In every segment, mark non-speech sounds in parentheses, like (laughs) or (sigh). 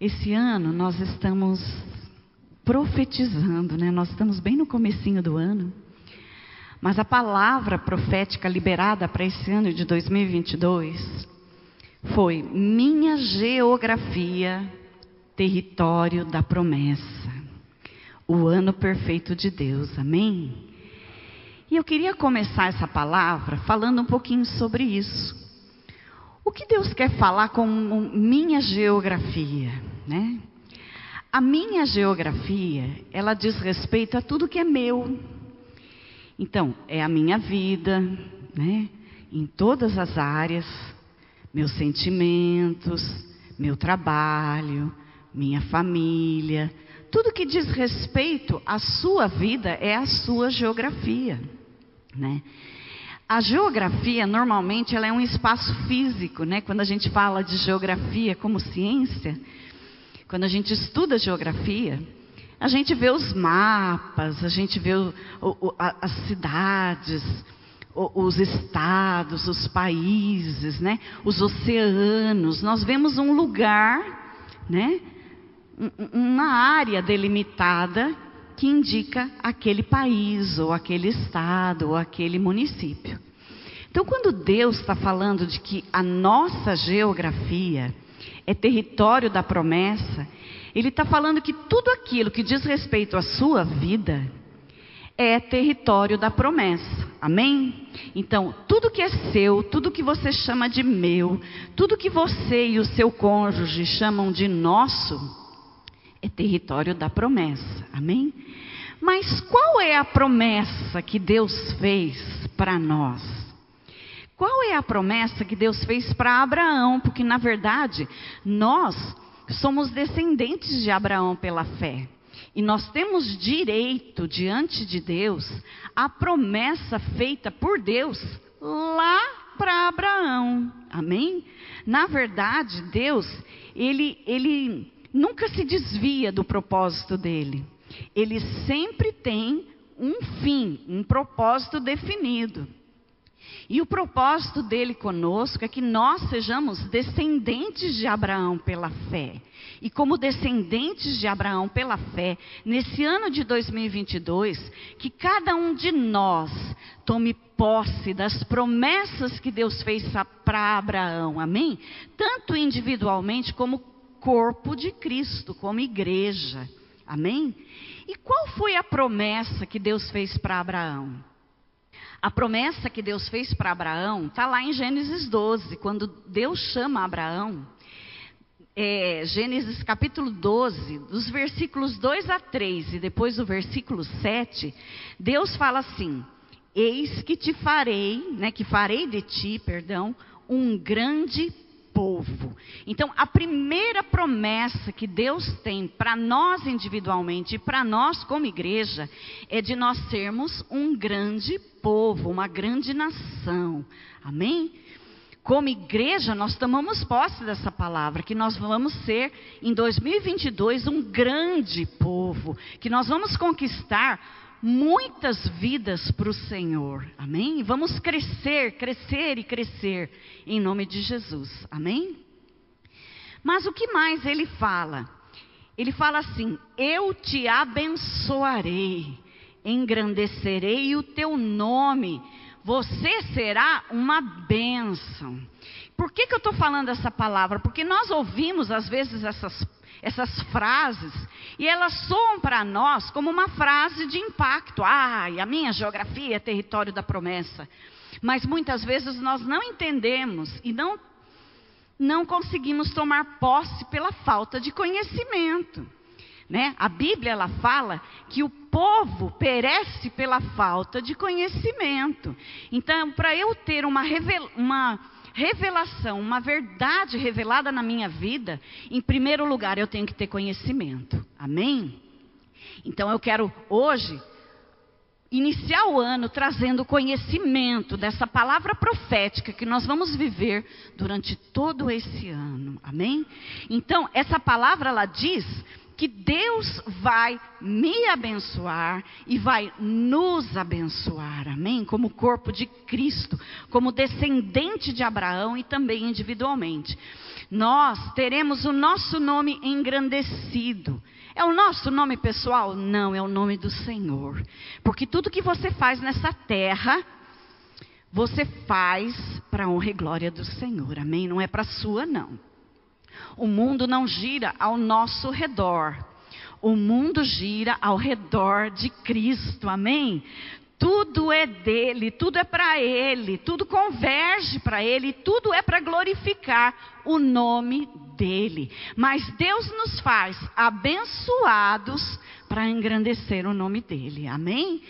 Esse ano nós estamos profetizando, né? Nós estamos bem no comecinho do ano. Mas a palavra profética liberada para esse ano de 2022 foi minha geografia, território da promessa. O ano perfeito de Deus. Amém? E eu queria começar essa palavra falando um pouquinho sobre isso. O que Deus quer falar com minha geografia, né? A minha geografia, ela diz respeito a tudo que é meu. Então, é a minha vida, né? Em todas as áreas, meus sentimentos, meu trabalho, minha família, tudo que diz respeito à sua vida é a sua geografia, né? A geografia, normalmente, ela é um espaço físico, né? Quando a gente fala de geografia como ciência, quando a gente estuda geografia, a gente vê os mapas, a gente vê o, o, as cidades, os estados, os países, né? Os oceanos. Nós vemos um lugar, né? Uma área delimitada que indica aquele país, ou aquele estado, ou aquele município. Então, quando Deus está falando de que a nossa geografia é território da promessa, Ele está falando que tudo aquilo que diz respeito à sua vida é território da promessa. Amém? Então, tudo que é seu, tudo que você chama de meu, tudo que você e o seu cônjuge chamam de nosso, é território da promessa. Amém? Mas qual é a promessa que Deus fez para nós? Qual é a promessa que Deus fez para Abraão? Porque na verdade, nós somos descendentes de Abraão pela fé. E nós temos direito diante de Deus a promessa feita por Deus lá para Abraão. Amém? Na verdade, Deus, ele, ele nunca se desvia do propósito dele. Ele sempre tem um fim, um propósito definido. E o propósito dele conosco é que nós sejamos descendentes de Abraão pela fé. E como descendentes de Abraão pela fé, nesse ano de 2022, que cada um de nós tome posse das promessas que Deus fez para Abraão, amém? Tanto individualmente como corpo de Cristo, como igreja. Amém? E qual foi a promessa que Deus fez para Abraão? A promessa que Deus fez para Abraão está lá em Gênesis 12, quando Deus chama Abraão. É, Gênesis capítulo 12, dos versículos 2 a 3 e depois do versículo 7, Deus fala assim: Eis que te farei, né, que farei de ti, perdão, um grande povo. Então, a primeira promessa que Deus tem para nós individualmente e para nós como igreja é de nós sermos um grande povo, uma grande nação. Amém? Como igreja, nós tomamos posse dessa palavra, que nós vamos ser em 2022 um grande povo, que nós vamos conquistar muitas vidas para o Senhor. Amém? Vamos crescer, crescer e crescer em nome de Jesus. Amém? Mas o que mais ele fala? Ele fala assim: Eu te abençoarei, engrandecerei o teu nome, você será uma bênção. Por que, que eu estou falando essa palavra? Porque nós ouvimos às vezes essas essas frases, e elas soam para nós como uma frase de impacto. Ah, a minha geografia é território da promessa. Mas muitas vezes nós não entendemos e não, não conseguimos tomar posse pela falta de conhecimento. Né? A Bíblia ela fala que o povo perece pela falta de conhecimento. Então, para eu ter uma, uma revelação, uma verdade revelada na minha vida, em primeiro lugar eu tenho que ter conhecimento. Amém? Então eu quero hoje iniciar o ano trazendo conhecimento dessa palavra profética que nós vamos viver durante todo esse ano. Amém? Então, essa palavra ela diz que Deus vai me abençoar e vai nos abençoar, amém? Como corpo de Cristo, como descendente de Abraão e também individualmente. nós teremos o nosso nome engrandecido. É o nosso nome pessoal? Não, é o nome do Senhor. Porque tudo que você faz nessa terra, você faz para a honra e glória do Senhor. Amém? Não é para sua, não. O mundo não gira ao nosso redor. O mundo gira ao redor de Cristo. Amém? Tudo é dele, tudo é para ele, tudo converge para ele, tudo é para glorificar o nome dele. Mas Deus nos faz abençoados para engrandecer o nome dele. Amém?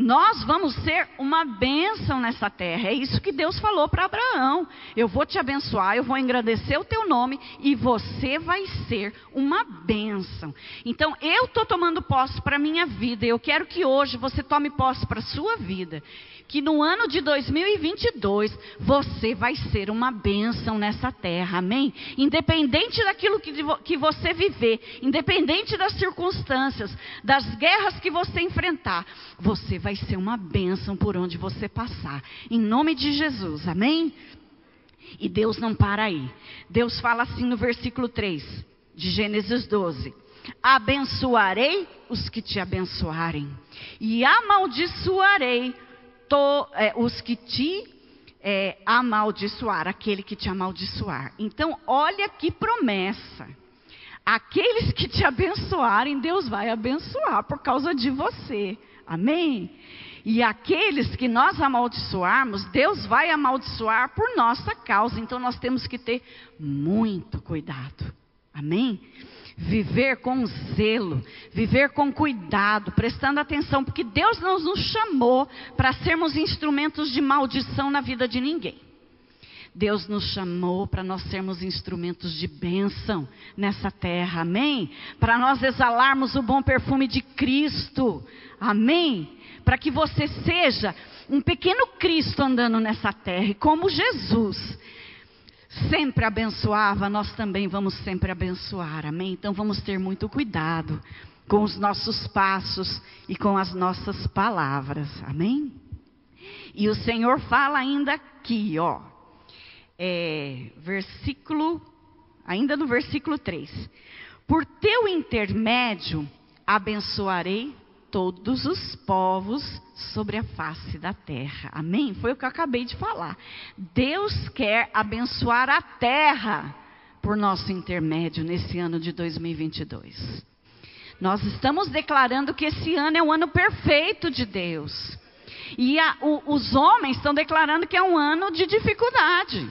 Nós vamos ser uma bênção nessa terra. É isso que Deus falou para Abraão. Eu vou te abençoar, eu vou engrandecer o teu nome e você vai ser uma bênção. Então, eu estou tomando posse para a minha vida. Eu quero que hoje você tome posse para a sua vida que no ano de 2022 você vai ser uma bênção nessa terra, amém? Independente daquilo que, que você viver, independente das circunstâncias, das guerras que você enfrentar, você vai ser uma bênção por onde você passar, em nome de Jesus, amém? E Deus não para aí. Deus fala assim no versículo 3 de Gênesis 12: Abençoarei os que te abençoarem, e amaldiçoarei to, é, os que te é, amaldiçoar, aquele que te amaldiçoar. Então, olha que promessa. Aqueles que te abençoarem, Deus vai abençoar por causa de você. Amém? E aqueles que nós amaldiçoarmos, Deus vai amaldiçoar por nossa causa. Então nós temos que ter muito cuidado. Amém? viver com zelo, viver com cuidado, prestando atenção, porque Deus não nos chamou para sermos instrumentos de maldição na vida de ninguém. Deus nos chamou para nós sermos instrumentos de bênção nessa terra, amém? Para nós exalarmos o bom perfume de Cristo, amém? Para que você seja um pequeno Cristo andando nessa terra, e como Jesus sempre abençoava, nós também vamos sempre abençoar, amém? Então vamos ter muito cuidado com os nossos passos e com as nossas palavras, amém? E o Senhor fala ainda aqui, ó, é, versículo, ainda no versículo 3: Por teu intermédio abençoarei todos os povos sobre a face da terra. Amém? Foi o que eu acabei de falar. Deus quer abençoar a terra por nosso intermédio nesse ano de 2022. Nós estamos declarando que esse ano é um ano perfeito de Deus. E a, o, os homens estão declarando que é um ano de dificuldade.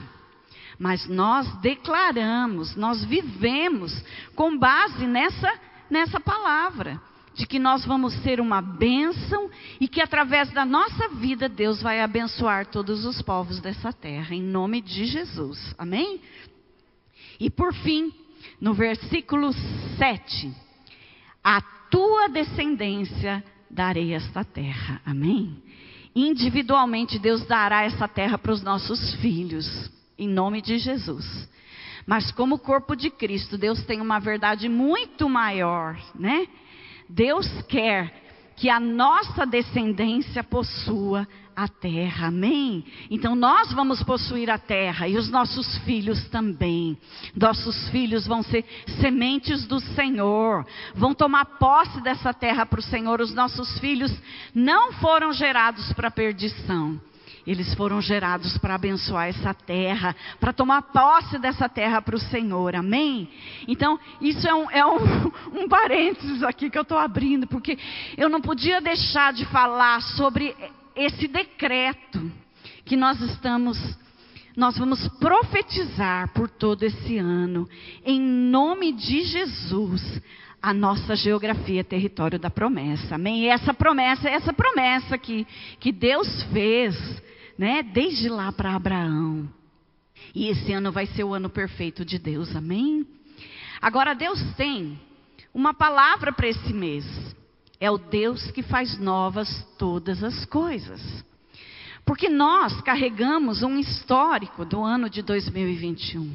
Mas nós declaramos, nós vivemos com base nessa, nessa palavra de que nós vamos ser uma bênção e que através da nossa vida Deus vai abençoar todos os povos dessa terra, em nome de Jesus. Amém? E por fim, no versículo 7, a tua descendência darei esta terra. Amém? Individualmente Deus dará essa terra para os nossos filhos, em nome de Jesus. Mas como corpo de Cristo, Deus tem uma verdade muito maior, né? Deus quer que a nossa descendência possua a terra, amém? Então nós vamos possuir a terra e os nossos filhos também. Nossos filhos vão ser sementes do Senhor, vão tomar posse dessa terra para o Senhor. Os nossos filhos não foram gerados para perdição, eles foram gerados para abençoar essa terra, para tomar posse dessa terra para o Senhor, amém? Então, isso é um, é um, (laughs) um parênteses aqui que eu estou abrindo, porque eu não podia deixar de falar sobre esse decreto que nós estamos nós vamos profetizar por todo esse ano, em nome de Jesus, a nossa geografia, território da promessa. Amém? E essa promessa, essa promessa que, que Deus fez né? Desde lá para Abraão. E esse ano vai ser o ano perfeito de Deus, amém? Agora Deus tem uma palavra para esse mês. É o Deus que faz novas todas as coisas. Porque nós carregamos um histórico do ano de 2021.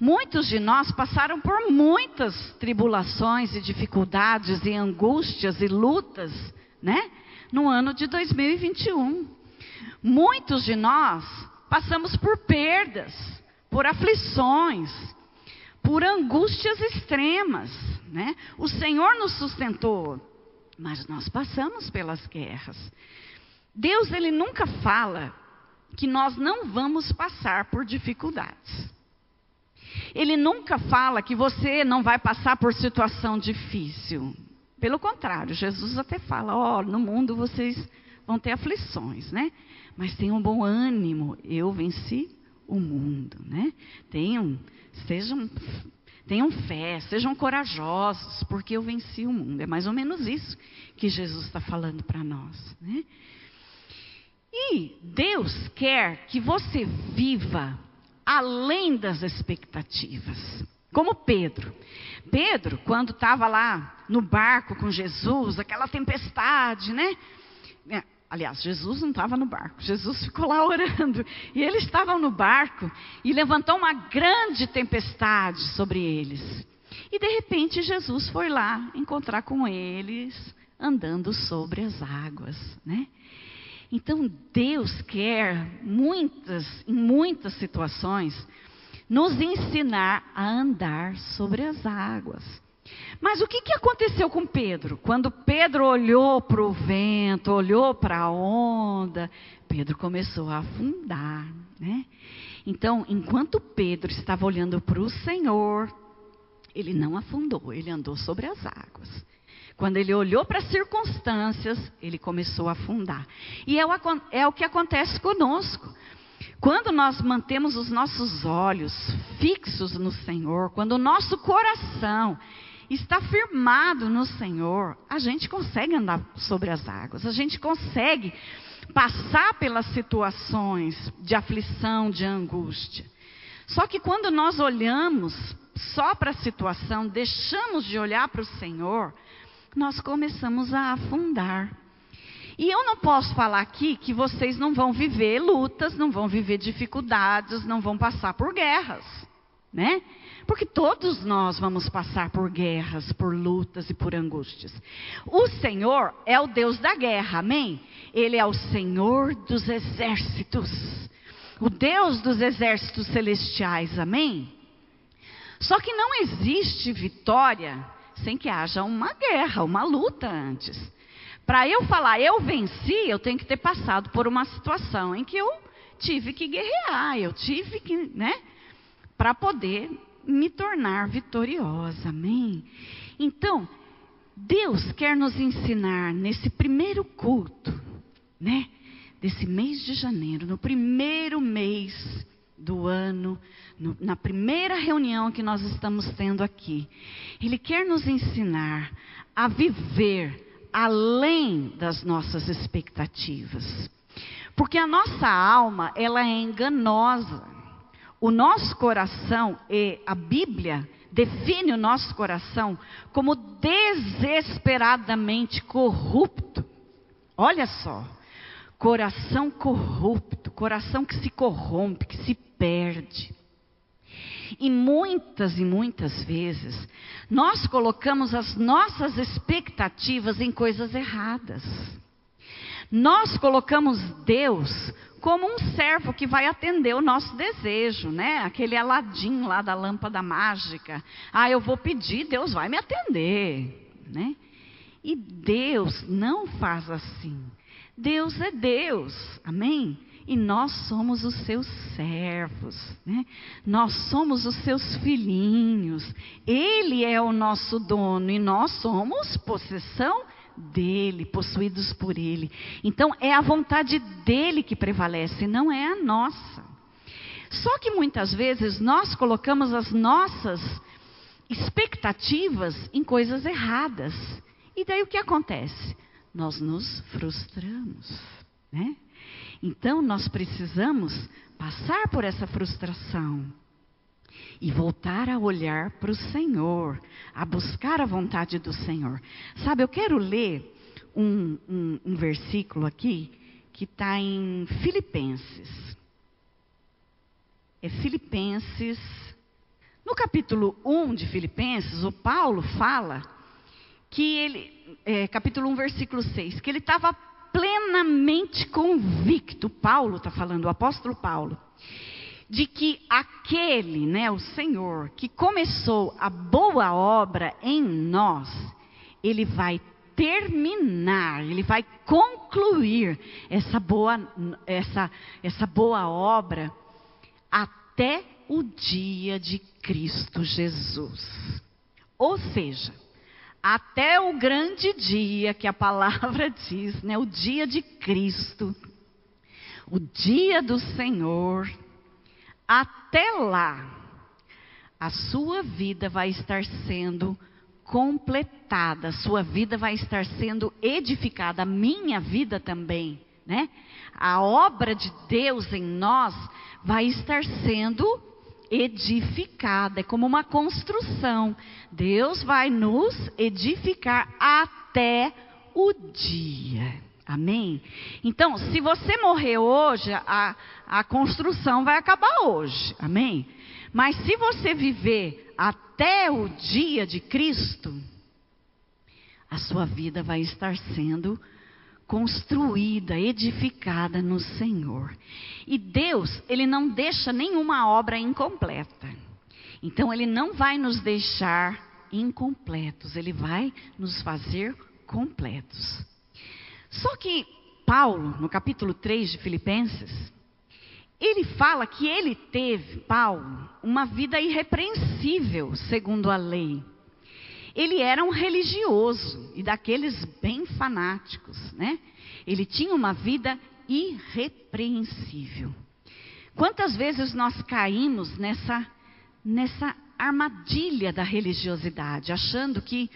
Muitos de nós passaram por muitas tribulações e dificuldades e angústias e lutas, né? No ano de 2021. Muitos de nós passamos por perdas, por aflições, por angústias extremas, né? O Senhor nos sustentou, mas nós passamos pelas guerras. Deus ele nunca fala que nós não vamos passar por dificuldades. Ele nunca fala que você não vai passar por situação difícil. Pelo contrário, Jesus até fala: ó, oh, no mundo vocês vão ter aflições, né? Mas tenham bom ânimo, eu venci o mundo, né? Tenham, sejam, tenham fé, sejam corajosos, porque eu venci o mundo. É mais ou menos isso que Jesus está falando para nós, né? E Deus quer que você viva além das expectativas. Como Pedro. Pedro, quando estava lá no barco com Jesus, aquela tempestade, né? Aliás, Jesus não estava no barco, Jesus ficou lá orando. E eles estavam no barco e levantou uma grande tempestade sobre eles. E de repente Jesus foi lá encontrar com eles, andando sobre as águas, né? Então Deus quer muitas, em muitas situações, nos ensinar a andar sobre as águas. Mas o que, que aconteceu com Pedro? Quando Pedro olhou para o vento, olhou para a onda, Pedro começou a afundar. Né? Então, enquanto Pedro estava olhando para o Senhor, ele não afundou, ele andou sobre as águas. Quando ele olhou para as circunstâncias, ele começou a afundar. E é o, é o que acontece conosco. Quando nós mantemos os nossos olhos fixos no Senhor, quando o nosso coração está firmado no Senhor, a gente consegue andar sobre as águas, a gente consegue passar pelas situações de aflição, de angústia. Só que quando nós olhamos só para a situação, deixamos de olhar para o Senhor, nós começamos a afundar. E eu não posso falar aqui que vocês não vão viver lutas, não vão viver dificuldades, não vão passar por guerras, né? Porque todos nós vamos passar por guerras, por lutas e por angústias. O Senhor é o Deus da guerra, amém? Ele é o Senhor dos exércitos, o Deus dos exércitos celestiais, amém? Só que não existe vitória sem que haja uma guerra, uma luta antes. Para eu falar eu venci, eu tenho que ter passado por uma situação em que eu tive que guerrear, eu tive que, né, para poder me tornar vitoriosa. Amém? Então, Deus quer nos ensinar nesse primeiro culto, né, desse mês de janeiro, no primeiro mês do ano, no, na primeira reunião que nós estamos tendo aqui, Ele quer nos ensinar a viver além das nossas expectativas. Porque a nossa alma, ela é enganosa. O nosso coração, e a Bíblia define o nosso coração como desesperadamente corrupto. Olha só, coração corrupto, coração que se corrompe, que se perde. E muitas e muitas vezes, nós colocamos as nossas expectativas em coisas erradas. Nós colocamos Deus como um servo que vai atender o nosso desejo, né? Aquele Aladim lá da lâmpada mágica. Ah, eu vou pedir, Deus vai me atender, né? E Deus não faz assim. Deus é Deus, amém? E nós somos os seus servos, né? Nós somos os seus filhinhos. Ele é o nosso dono e nós somos possessão dele, possuídos por ele. Então é a vontade dele que prevalece, não é a nossa. Só que muitas vezes nós colocamos as nossas expectativas em coisas erradas. E daí o que acontece? Nós nos frustramos, né? Então nós precisamos passar por essa frustração e voltar a olhar para o Senhor, a buscar a vontade do Senhor. Sabe, eu quero ler um, um, um versículo aqui que está em Filipenses. É Filipenses. No capítulo 1 de Filipenses, o Paulo fala que ele, é, capítulo 1, versículo 6, que ele estava plenamente convicto, Paulo está falando, o apóstolo Paulo, de que aquele, né, o Senhor, que começou a boa obra em nós, ele vai terminar, ele vai concluir essa boa, essa, essa boa obra até o dia de Cristo Jesus. Ou seja, até o grande dia que a palavra (laughs) diz, né, o dia de Cristo, o dia do Senhor, até lá, a sua vida vai estar sendo completada, a sua vida vai estar sendo edificada, a minha vida também, né? A obra de Deus em nós vai estar sendo edificada, é como uma construção. Deus vai nos edificar até o dia. Amém? Então, se você morrer hoje, a, a construção vai acabar hoje. Amém? Mas se você viver até o dia de Cristo, a sua vida vai estar sendo construída, edificada no Senhor. E Deus, Ele não deixa nenhuma obra incompleta. Então, Ele não vai nos deixar incompletos, Ele vai nos fazer completos. Só que Paulo, no capítulo 3 de Filipenses, ele fala que ele teve, Paulo, uma vida irrepreensível, segundo a lei. Ele era um religioso e daqueles bem fanáticos, né? Ele tinha uma vida irrepreensível. Quantas vezes nós caímos nessa nessa armadilha da religiosidade, achando que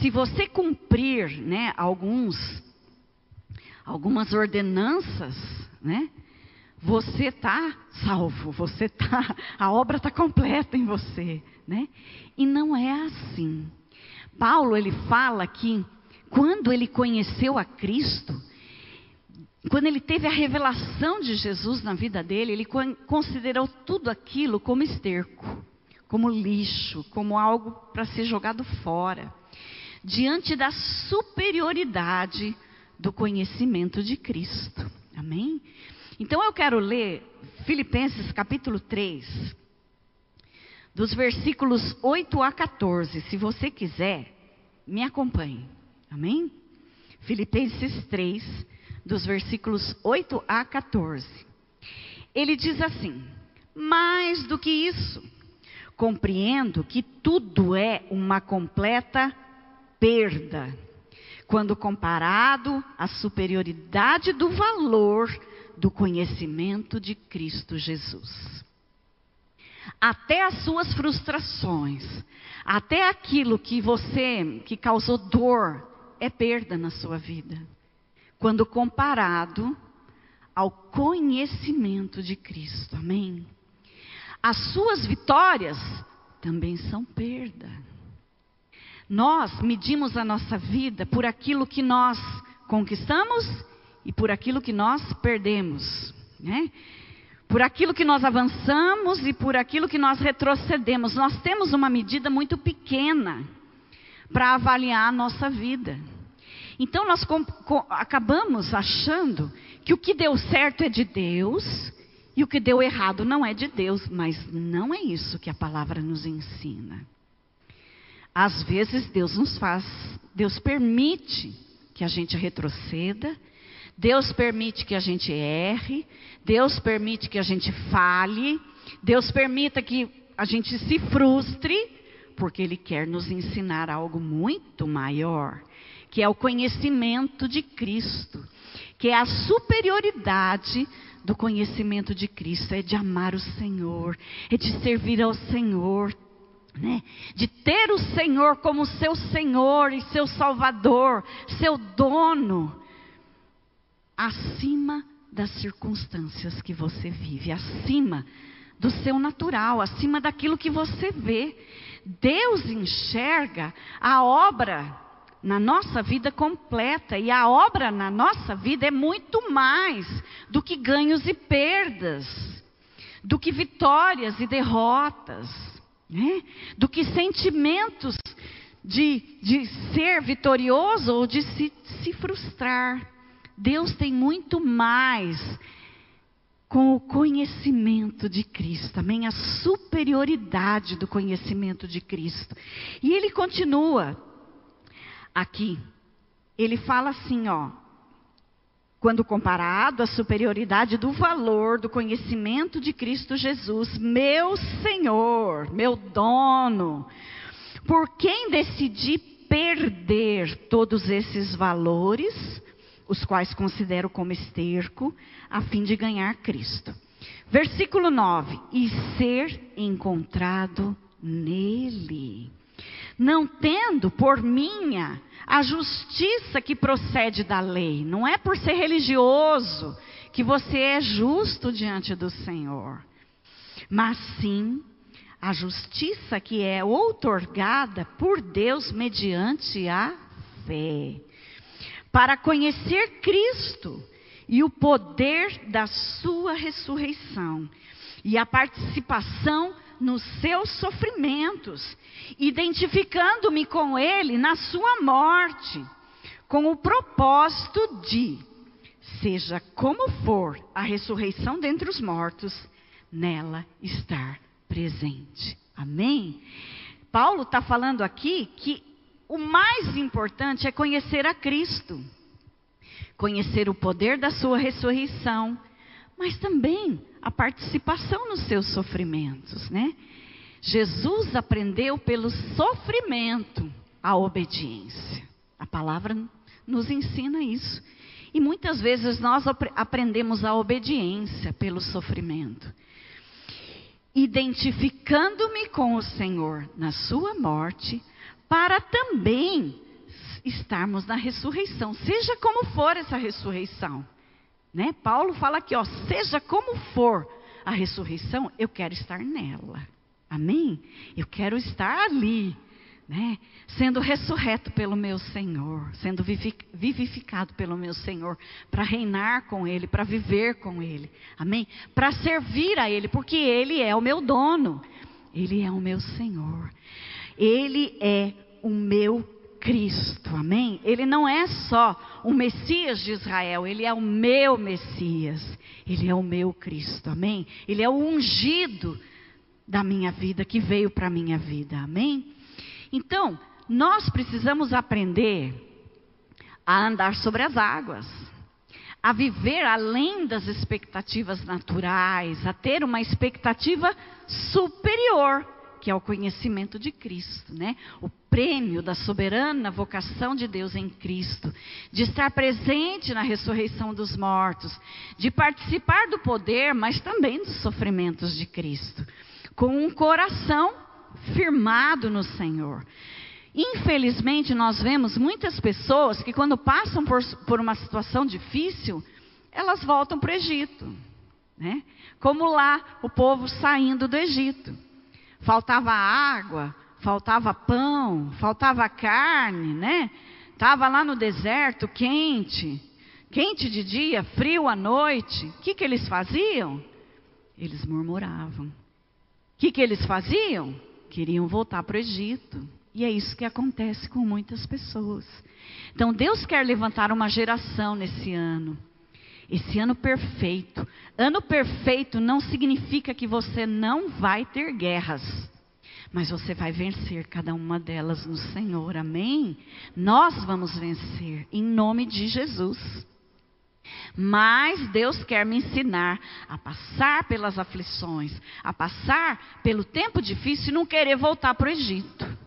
se você cumprir, né, alguns algumas ordenanças, né, você está salvo, você tá, a obra está completa em você, né? E não é assim. Paulo ele fala que quando ele conheceu a Cristo, quando ele teve a revelação de Jesus na vida dele, ele considerou tudo aquilo como esterco, como lixo, como algo para ser jogado fora, diante da superioridade do conhecimento de Cristo. Amém? Então eu quero ler Filipenses capítulo 3, dos versículos 8 a 14. Se você quiser, me acompanhe. Amém? Filipenses 3, dos versículos 8 a 14. Ele diz assim: Mais do que isso, compreendo que tudo é uma completa perda, quando comparado à superioridade do valor do conhecimento de Cristo Jesus até as suas frustrações, até aquilo que você, que causou dor, é perda na sua vida. Quando comparado ao conhecimento de Cristo. Amém? As suas vitórias também são perda. Nós medimos a nossa vida por aquilo que nós conquistamos e por aquilo que nós perdemos. Né? por aquilo que nós avançamos e por aquilo que nós retrocedemos. Nós temos uma medida muito pequena para avaliar a nossa vida. Então nós acabamos achando que o que deu certo é de Deus e o que deu errado não é de Deus, mas não é isso que a palavra nos ensina. Às vezes Deus nos faz, Deus permite que a gente retroceda, Deus permite que a gente erre, Deus permite que a gente fale, Deus permita que a gente se frustre, porque Ele quer nos ensinar algo muito maior, que é o conhecimento de Cristo, que é a superioridade do conhecimento de Cristo, é de amar o Senhor, é de servir ao Senhor, né? de ter o Senhor como seu Senhor e seu Salvador, seu dono, acima das circunstâncias que você vive, acima do seu natural, acima daquilo que você vê. Deus enxerga a obra na nossa vida completa, e a obra na nossa vida é muito mais do que ganhos e perdas, do que vitórias e derrotas, né? do que sentimentos de, de ser vitorioso ou de se, se frustrar. Deus tem muito mais com o conhecimento de Cristo, amém? A superioridade do conhecimento de Cristo. E ele continua aqui. Ele fala assim, ó, quando comparado à superioridade do valor do conhecimento de Cristo Jesus, meu Senhor, meu dono, por quem decidi perder todos esses valores, os quais considero como esterco, a fim de ganhar Cristo. Versículo 9: e ser encontrado nele, não tendo por minha a justiça que procede da lei, não é por ser religioso que você é justo diante do Senhor, mas sim a justiça que é outorgada por Deus mediante a fé. Para conhecer Cristo e o poder da sua ressurreição e a participação nos seus sofrimentos, identificando-me com ele na sua morte, com o propósito de, seja como for a ressurreição dentre os mortos, nela estar presente. Amém? Paulo está falando aqui que o mais importante é conhecer a Cristo, conhecer o poder da sua ressurreição, mas também a participação nos seus sofrimentos, né? Jesus aprendeu pelo sofrimento a obediência. A palavra nos ensina isso. E muitas vezes nós aprendemos a obediência pelo sofrimento. Identificando-me com o Senhor na sua morte, para também estarmos na ressurreição, seja como for essa ressurreição. Né? Paulo fala aqui, ó, seja como for a ressurreição, eu quero estar nela. Amém? Eu quero estar ali, né? Sendo ressurreto pelo meu Senhor, sendo vivificado pelo meu Senhor, para reinar com Ele, para viver com Ele. Amém? Para servir a Ele, porque Ele é o meu dono. Ele é o meu Senhor. Ele é o meu Cristo, amém? Ele não é só o Messias de Israel, ele é o meu Messias, ele é o meu Cristo, amém? Ele é o ungido da minha vida, que veio para a minha vida, amém? Então, nós precisamos aprender a andar sobre as águas, a viver além das expectativas naturais, a ter uma expectativa superior que é o conhecimento de Cristo, né? O prêmio da soberana vocação de Deus em Cristo, de estar presente na ressurreição dos mortos, de participar do poder, mas também dos sofrimentos de Cristo, com um coração firmado no Senhor. Infelizmente, nós vemos muitas pessoas que, quando passam por, por uma situação difícil, elas voltam para o Egito. Né? Como lá, o povo saindo do Egito faltava água, faltava pão, faltava carne, né? Estava lá no deserto, quente, quente de dia, frio à noite. O que, que eles faziam? Eles murmuravam. O que, que eles faziam? Queriam voltar para o Egito. E é isso que acontece com muitas pessoas. Então Deus quer levantar uma geração nesse ano esse ano perfeito. Ano perfeito não significa que você não vai ter guerras. Mas você vai vencer cada uma delas no Senhor, amém? Nós vamos vencer, em nome de Jesus. Mas Deus quer me ensinar a passar pelas aflições, a passar pelo tempo difícil e não querer voltar para o Egito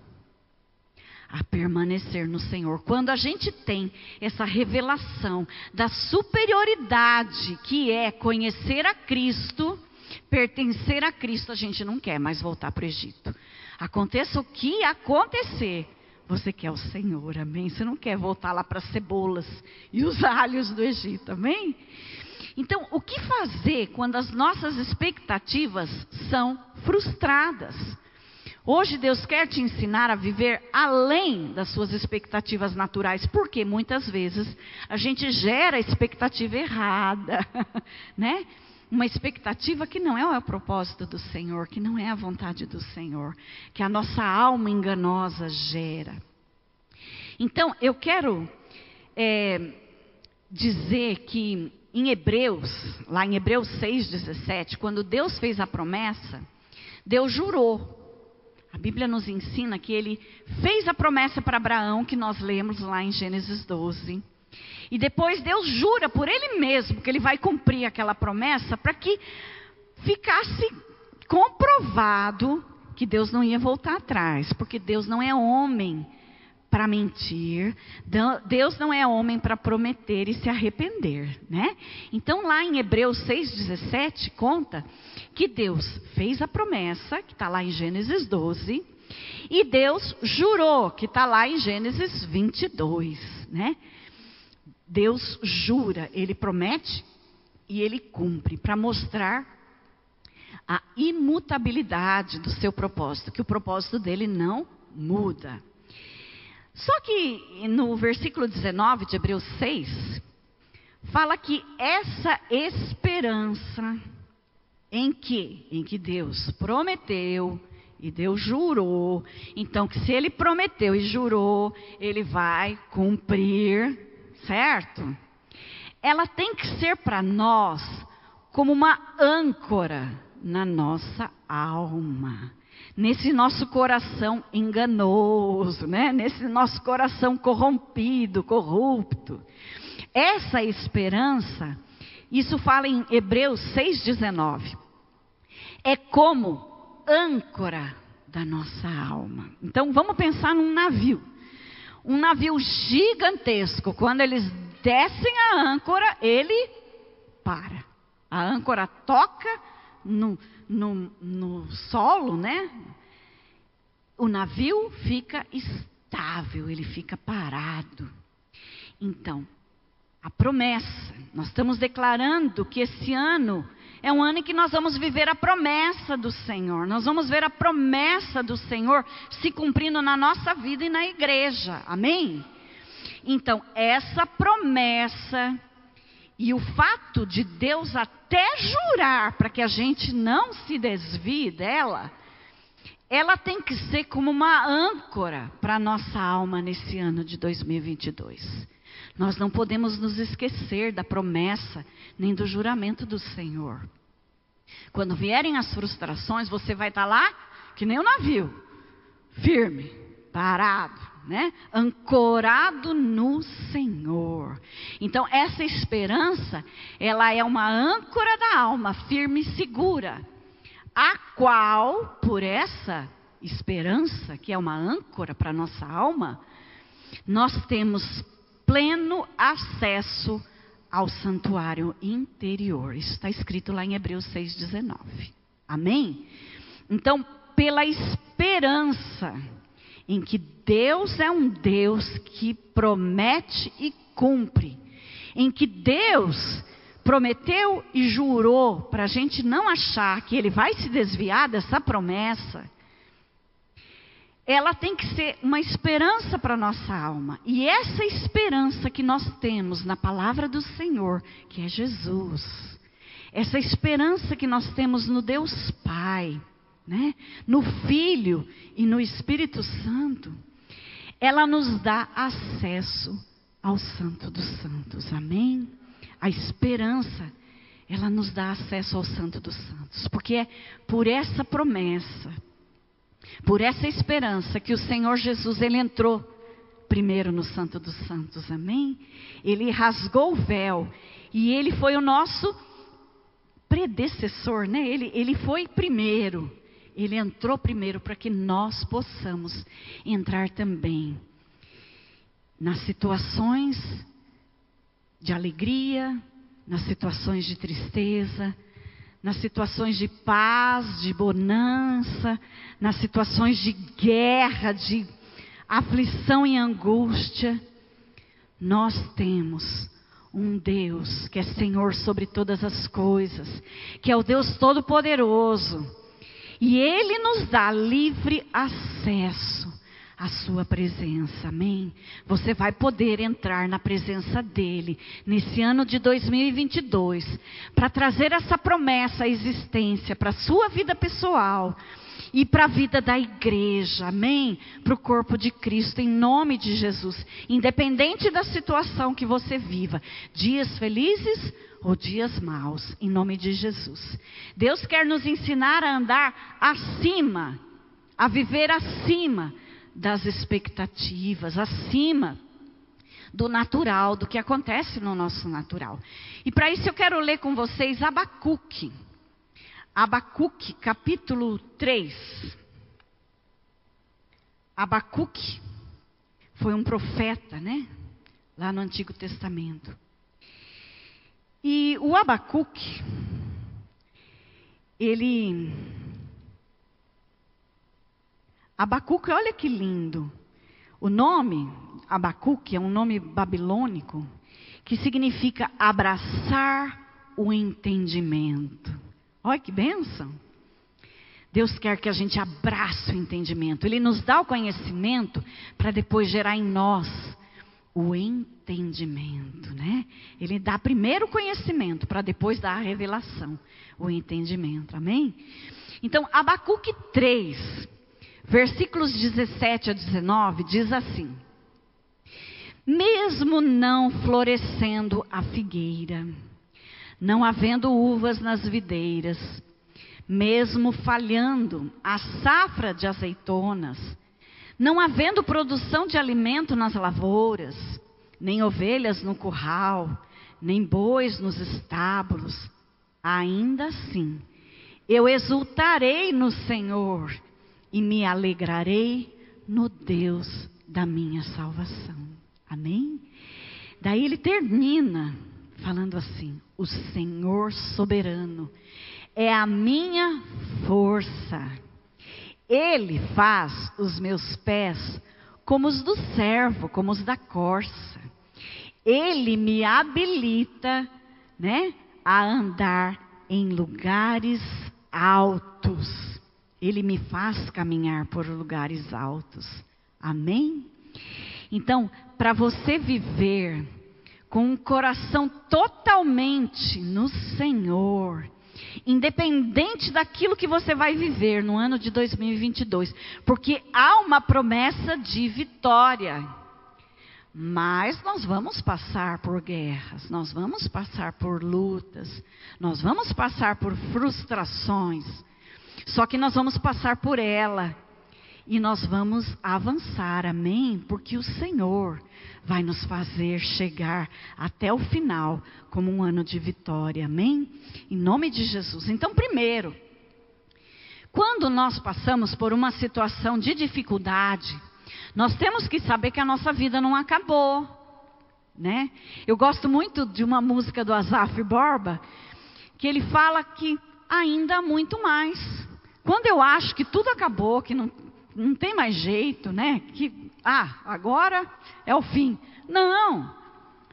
a permanecer no Senhor. Quando a gente tem essa revelação da superioridade que é conhecer a Cristo, pertencer a Cristo, a gente não quer mais voltar para o Egito. Aconteça o que acontecer, você quer o Senhor, amém? Você não quer voltar lá para as cebolas e os (laughs) alhos do Egito, amém? Então, o que fazer quando as nossas expectativas são frustradas? Hoje Deus quer te ensinar a viver além das suas expectativas naturais, porque muitas vezes a gente gera expectativa errada, (laughs) né? Uma expectativa que não é o propósito do Senhor, que não é a vontade do Senhor, que a nossa alma enganosa gera. Então, eu quero é, dizer que em Hebreus, lá em Hebreus 6,17, quando Deus fez a promessa, Deus jurou. A Bíblia nos ensina que ele fez a promessa para Abraão, que nós lemos lá em Gênesis 12. E depois Deus jura por ele mesmo que ele vai cumprir aquela promessa para que ficasse comprovado que Deus não ia voltar atrás, porque Deus não é homem para mentir, Deus não é homem para prometer e se arrepender, né? Então lá em Hebreus 6:17 conta que Deus fez a promessa, que está lá em Gênesis 12, e Deus jurou, que está lá em Gênesis 22, né? Deus jura, ele promete e ele cumpre para mostrar a imutabilidade do seu propósito, que o propósito dele não muda. Só que no versículo 19 de Hebreus 6, fala que essa esperança em que, em que Deus prometeu e Deus jurou, então que se ele prometeu e jurou, ele vai cumprir, certo? Ela tem que ser para nós como uma âncora na nossa alma nesse nosso coração enganoso, né? nesse nosso coração corrompido, corrupto. Essa esperança, isso fala em Hebreus 6,19, é como âncora da nossa alma. Então vamos pensar num navio. Um navio gigantesco, quando eles descem a âncora, ele para. A âncora toca no, no, no solo, né? O navio fica estável, ele fica parado. Então, a promessa, nós estamos declarando que esse ano é um ano em que nós vamos viver a promessa do Senhor. Nós vamos ver a promessa do Senhor se cumprindo na nossa vida e na igreja. Amém? Então, essa promessa e o fato de Deus até jurar para que a gente não se desvie dela, ela tem que ser como uma âncora para a nossa alma nesse ano de 2022. Nós não podemos nos esquecer da promessa nem do juramento do Senhor. Quando vierem as frustrações, você vai estar tá lá que nem o um navio, firme, parado né? Ancorado no Senhor. Então, essa esperança, ela é uma âncora da alma, firme e segura, a qual, por essa esperança, que é uma âncora para nossa alma, nós temos pleno acesso ao santuário interior. Isso está escrito lá em Hebreus 6,19. Amém? Então, pela esperança, em que Deus é um Deus que promete e cumpre, em que Deus prometeu e jurou para a gente não achar que Ele vai se desviar dessa promessa, ela tem que ser uma esperança para a nossa alma. E essa esperança que nós temos na palavra do Senhor, que é Jesus, essa esperança que nós temos no Deus Pai, né? no Filho e no Espírito Santo, ela nos dá acesso ao Santo dos Santos. Amém? A esperança, ela nos dá acesso ao Santo dos Santos, porque é por essa promessa, por essa esperança que o Senhor Jesus ele entrou primeiro no Santo dos Santos. Amém? Ele rasgou o véu e ele foi o nosso predecessor, né? Ele, ele foi primeiro. Ele entrou primeiro para que nós possamos entrar também nas situações de alegria, nas situações de tristeza, nas situações de paz, de bonança, nas situações de guerra, de aflição e angústia. Nós temos um Deus que é Senhor sobre todas as coisas, que é o Deus Todo-Poderoso e Ele nos dá livre acesso à Sua presença, amém? Você vai poder entrar na presença dEle nesse ano de 2022 para trazer essa promessa à existência para a sua vida pessoal e para a vida da igreja, amém? Para o corpo de Cristo, em nome de Jesus. Independente da situação que você viva, dias felizes ou dias maus, em nome de Jesus. Deus quer nos ensinar a andar acima, a viver acima das expectativas, acima do natural, do que acontece no nosso natural. E para isso eu quero ler com vocês Abacuque. Abacuque, capítulo 3. Abacuque foi um profeta, né? Lá no Antigo Testamento. E o Abacuque, ele. Abacuque, olha que lindo. O nome Abacuque é um nome babilônico que significa abraçar o entendimento. Olha que bênção! Deus quer que a gente abrace o entendimento. Ele nos dá o conhecimento para depois gerar em nós o entendimento, né? Ele dá primeiro o conhecimento para depois dar a revelação, o entendimento. Amém? Então, Abacuque 3, versículos 17 a 19 diz assim: mesmo não florescendo a figueira, não havendo uvas nas videiras, mesmo falhando a safra de azeitonas, não havendo produção de alimento nas lavouras, nem ovelhas no curral, nem bois nos estábulos, ainda assim, eu exultarei no Senhor e me alegrarei no Deus da minha salvação. Amém? Daí ele termina falando assim: O Senhor soberano é a minha força. Ele faz os meus pés como os do servo, como os da corça. Ele me habilita, né, a andar em lugares altos. Ele me faz caminhar por lugares altos. Amém? Então, para você viver com um coração totalmente no Senhor, independente daquilo que você vai viver no ano de 2022, porque há uma promessa de vitória. Mas nós vamos passar por guerras, nós vamos passar por lutas, nós vamos passar por frustrações. Só que nós vamos passar por ela e nós vamos avançar, amém? Porque o Senhor vai nos fazer chegar até o final como um ano de vitória, amém? Em nome de Jesus. Então, primeiro, quando nós passamos por uma situação de dificuldade, nós temos que saber que a nossa vida não acabou, né? Eu gosto muito de uma música do Azaf Borba, que ele fala que ainda há muito mais. Quando eu acho que tudo acabou, que não, não tem mais jeito, né? Que, ah, agora é o fim. Não.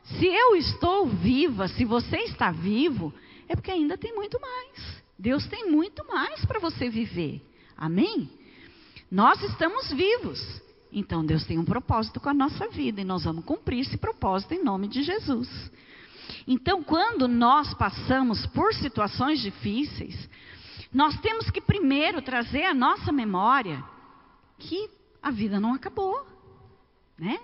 Se eu estou viva, se você está vivo, é porque ainda tem muito mais. Deus tem muito mais para você viver. Amém? Nós estamos vivos. Então Deus tem um propósito com a nossa vida e nós vamos cumprir esse propósito em nome de Jesus. Então, quando nós passamos por situações difíceis, nós temos que primeiro trazer à nossa memória que a vida não acabou, né?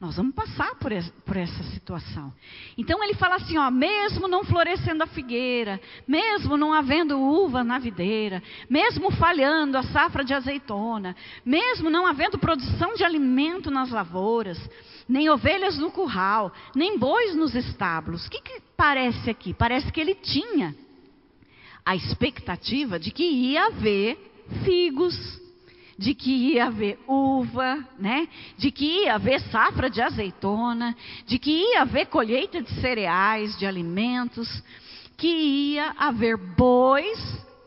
Nós vamos passar por essa, por essa, situação. Então ele fala assim: ó, mesmo não florescendo a figueira, mesmo não havendo uva na videira, mesmo falhando a safra de azeitona, mesmo não havendo produção de alimento nas lavouras, nem ovelhas no curral, nem bois nos estábulos. O que, que parece aqui? Parece que ele tinha a expectativa de que ia haver figos, de que ia haver uva, né? De que ia haver safra de azeitona, de que ia haver colheita de cereais, de alimentos, que ia haver bois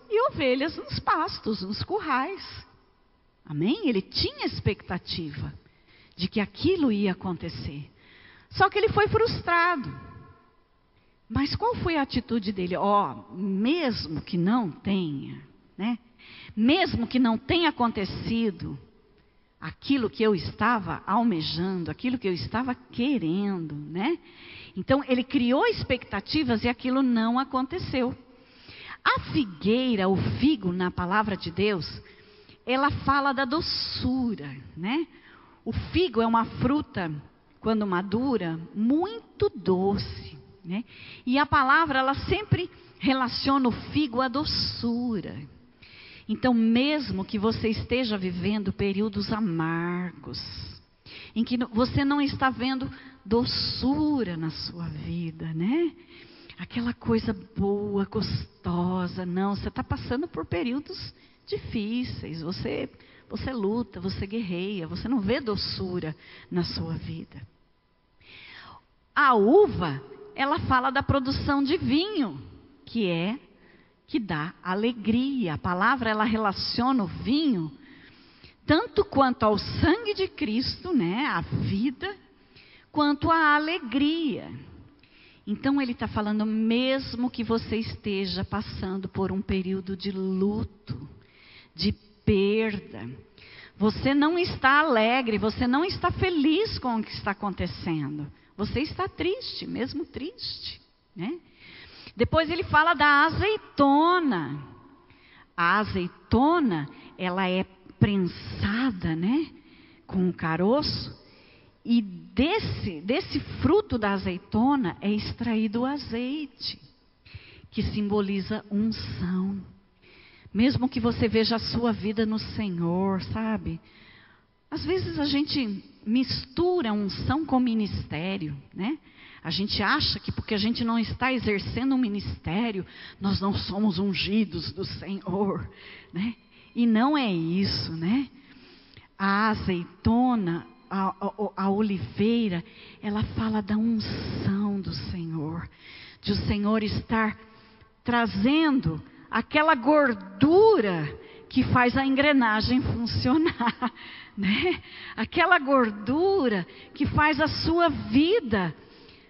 e ovelhas nos pastos, nos currais. Amém? Ele tinha expectativa de que aquilo ia acontecer. Só que ele foi frustrado. Mas qual foi a atitude dele? Ó, oh, mesmo que não tenha, né? mesmo que não tenha acontecido aquilo que eu estava almejando, aquilo que eu estava querendo, né? Então ele criou expectativas e aquilo não aconteceu. A figueira, o figo na palavra de Deus, ela fala da doçura, né? O figo é uma fruta, quando madura, muito doce, né? E a palavra, ela sempre relaciona o figo à doçura. Então, mesmo que você esteja vivendo períodos amargos, em que você não está vendo doçura na sua vida, né? Aquela coisa boa, gostosa, não, você está passando por períodos difíceis, você, você luta, você guerreia, você não vê doçura na sua vida. A uva, ela fala da produção de vinho, que é que dá alegria. A palavra ela relaciona o vinho tanto quanto ao sangue de Cristo, né, a vida, quanto à alegria. Então ele está falando mesmo que você esteja passando por um período de luto, de perda. Você não está alegre, você não está feliz com o que está acontecendo. Você está triste, mesmo triste, né? Depois ele fala da azeitona. A azeitona, ela é prensada, né? Com o caroço. E desse, desse fruto da azeitona é extraído o azeite, que simboliza unção. Mesmo que você veja a sua vida no Senhor, sabe? Às vezes a gente mistura unção com ministério, né? A gente acha que porque a gente não está exercendo um ministério, nós não somos ungidos do Senhor, né? E não é isso, né? A azeitona, a, a, a oliveira, ela fala da unção do Senhor, de o Senhor estar trazendo aquela gordura que faz a engrenagem funcionar, (laughs) né? Aquela gordura que faz a sua vida,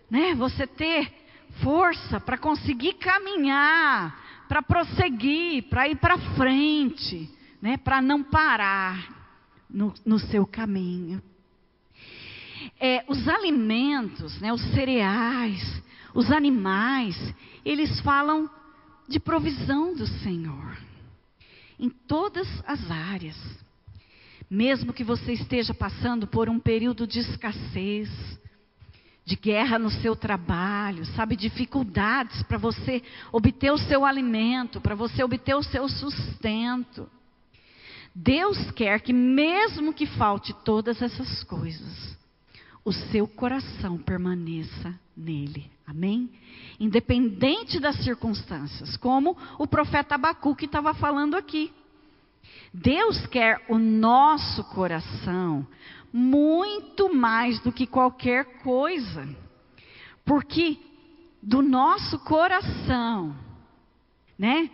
né? Você ter força para conseguir caminhar, para prosseguir, para ir para frente, né? Para não parar no, no seu caminho. É, os alimentos, né? Os cereais, os animais, eles falam de provisão do Senhor. Em todas as áreas. Mesmo que você esteja passando por um período de escassez, de guerra no seu trabalho, sabe, dificuldades para você obter o seu alimento, para você obter o seu sustento. Deus quer que, mesmo que falte todas essas coisas, o seu coração permaneça nele. Amém? Independente das circunstâncias, como o profeta Abacuque estava falando aqui. Deus quer o nosso coração muito mais do que qualquer coisa. Porque do nosso coração, né?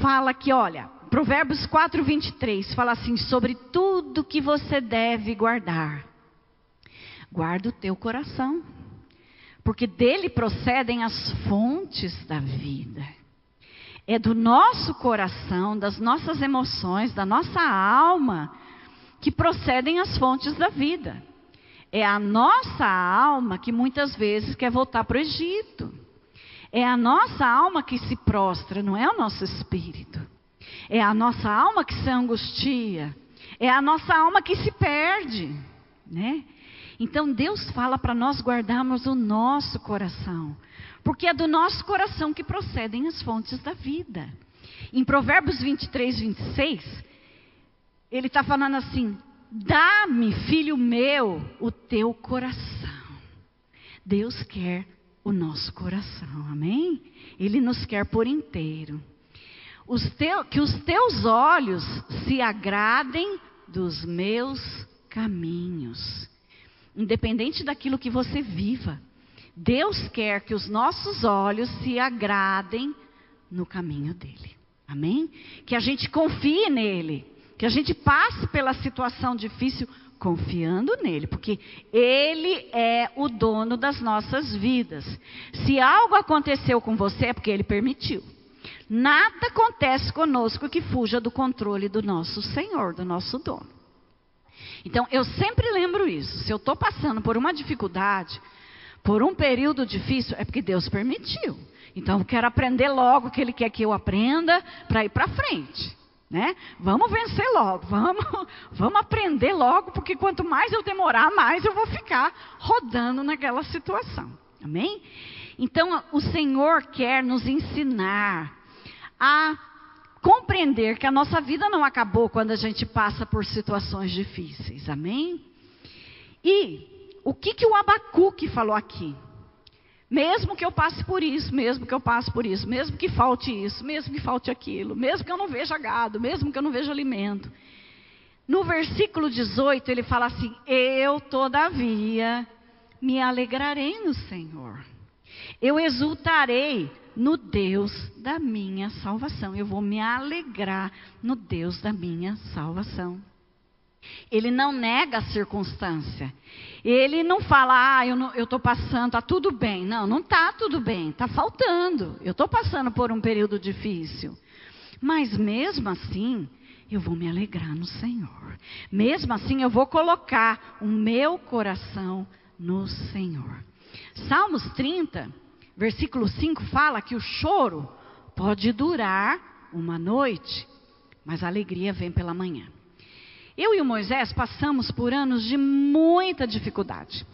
Fala que, olha, Provérbios 4, 23, fala assim: sobre tudo que você deve guardar Guarda o teu coração, porque dele procedem as fontes da vida. É do nosso coração, das nossas emoções, da nossa alma, que procedem as fontes da vida. É a nossa alma que muitas vezes quer voltar para o Egito. É a nossa alma que se prostra, não é o nosso espírito. É a nossa alma que se angustia. É a nossa alma que se perde, né? Então Deus fala para nós guardarmos o nosso coração, porque é do nosso coração que procedem as fontes da vida. Em Provérbios 23, 26, ele está falando assim: Dá-me, filho meu, o teu coração. Deus quer o nosso coração, amém? Ele nos quer por inteiro. Os que os teus olhos se agradem dos meus caminhos independente daquilo que você viva. Deus quer que os nossos olhos se agradem no caminho dele. Amém? Que a gente confie nele, que a gente passe pela situação difícil confiando nele, porque ele é o dono das nossas vidas. Se algo aconteceu com você é porque ele permitiu. Nada acontece conosco que fuja do controle do nosso Senhor, do nosso dono. Então, eu sempre lembro isso. Se eu estou passando por uma dificuldade, por um período difícil, é porque Deus permitiu. Então, eu quero aprender logo o que Ele quer que eu aprenda para ir para frente. Né? Vamos vencer logo, vamos, (laughs) vamos aprender logo, porque quanto mais eu demorar, mais eu vou ficar rodando naquela situação. Amém? Então, o Senhor quer nos ensinar a compreender que a nossa vida não acabou quando a gente passa por situações difíceis. Amém? E o que, que o Abacuque falou aqui? Mesmo que eu passe por isso, mesmo que eu passe por isso, mesmo que falte isso, mesmo que falte aquilo, mesmo que eu não veja gado, mesmo que eu não veja alimento. No versículo 18, ele fala assim: Eu, todavia, me alegrarei no Senhor. Eu exultarei no Deus da minha salvação. Eu vou me alegrar no Deus da minha salvação. Ele não nega a circunstância. Ele não fala, ah, eu estou passando, está tudo bem. Não, não está tudo bem, está faltando. Eu estou passando por um período difícil. Mas mesmo assim, eu vou me alegrar no Senhor. Mesmo assim, eu vou colocar o meu coração no Senhor. Salmos 30, versículo 5 fala que o choro pode durar uma noite, mas a alegria vem pela manhã. Eu e o Moisés passamos por anos de muita dificuldade.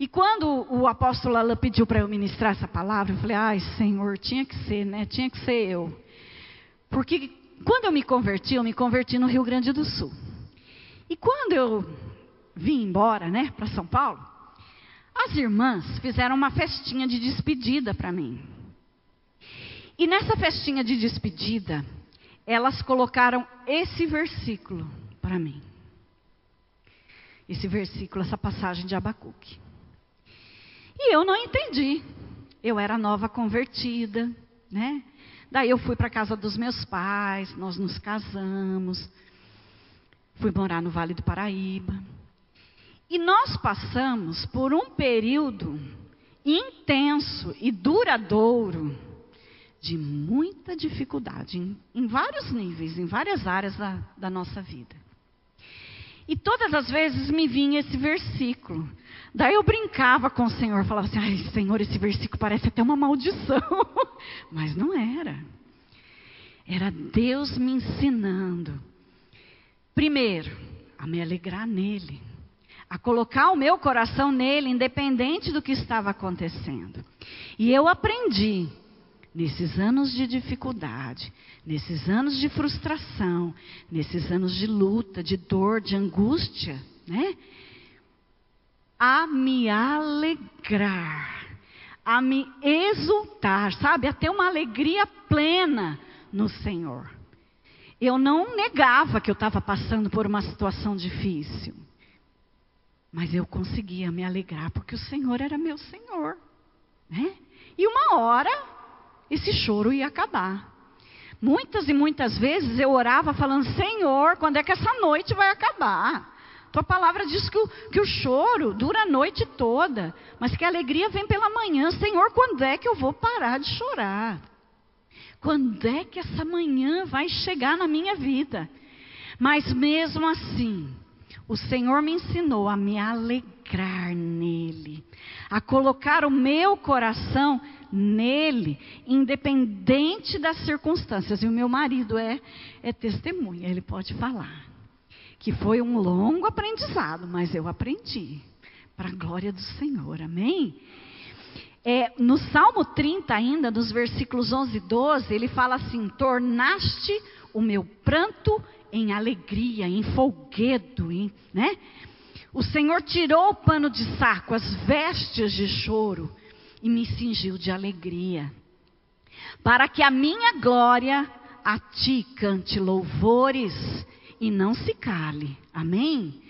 E quando o apóstolo Alain pediu para eu ministrar essa palavra, eu falei: ai, Senhor, tinha que ser, né? Tinha que ser eu. Porque quando eu me converti, eu me converti no Rio Grande do Sul. E quando eu vim embora, né, para São Paulo, as irmãs fizeram uma festinha de despedida para mim. E nessa festinha de despedida, elas colocaram esse versículo para mim. Esse versículo, essa passagem de Abacuque. E eu não entendi. Eu era nova convertida, né? Daí eu fui para a casa dos meus pais, nós nos casamos. Fui morar no Vale do Paraíba. E nós passamos por um período intenso e duradouro de muita dificuldade, em, em vários níveis, em várias áreas da, da nossa vida. E todas as vezes me vinha esse versículo. Daí eu brincava com o Senhor, falava assim: ai, Senhor, esse versículo parece até uma maldição. (laughs) Mas não era. Era Deus me ensinando. Primeiro, a me alegrar nele. A colocar o meu coração nele, independente do que estava acontecendo. E eu aprendi nesses anos de dificuldade, nesses anos de frustração, nesses anos de luta, de dor, de angústia, né? A me alegrar, a me exultar, sabe? A ter uma alegria plena no Senhor. Eu não negava que eu estava passando por uma situação difícil, mas eu conseguia me alegrar porque o Senhor era meu Senhor, né? E uma hora esse choro ia acabar. Muitas e muitas vezes eu orava falando: Senhor, quando é que essa noite vai acabar? Tua palavra diz que o, que o choro dura a noite toda, mas que a alegria vem pela manhã. Senhor, quando é que eu vou parar de chorar? Quando é que essa manhã vai chegar na minha vida? Mas mesmo assim, o Senhor me ensinou a me alegrar nele, a colocar o meu coração nele, independente das circunstâncias. E o meu marido é, é testemunha, ele pode falar. Que foi um longo aprendizado, mas eu aprendi. Para a glória do Senhor, amém? É, no Salmo 30, ainda, nos versículos 11 e 12, ele fala assim: Tornaste o meu pranto em alegria, em folguedo, em, né? O Senhor tirou o pano de saco, as vestes de choro, e me cingiu de alegria, para que a minha glória a ti cante louvores e não se cale. Amém?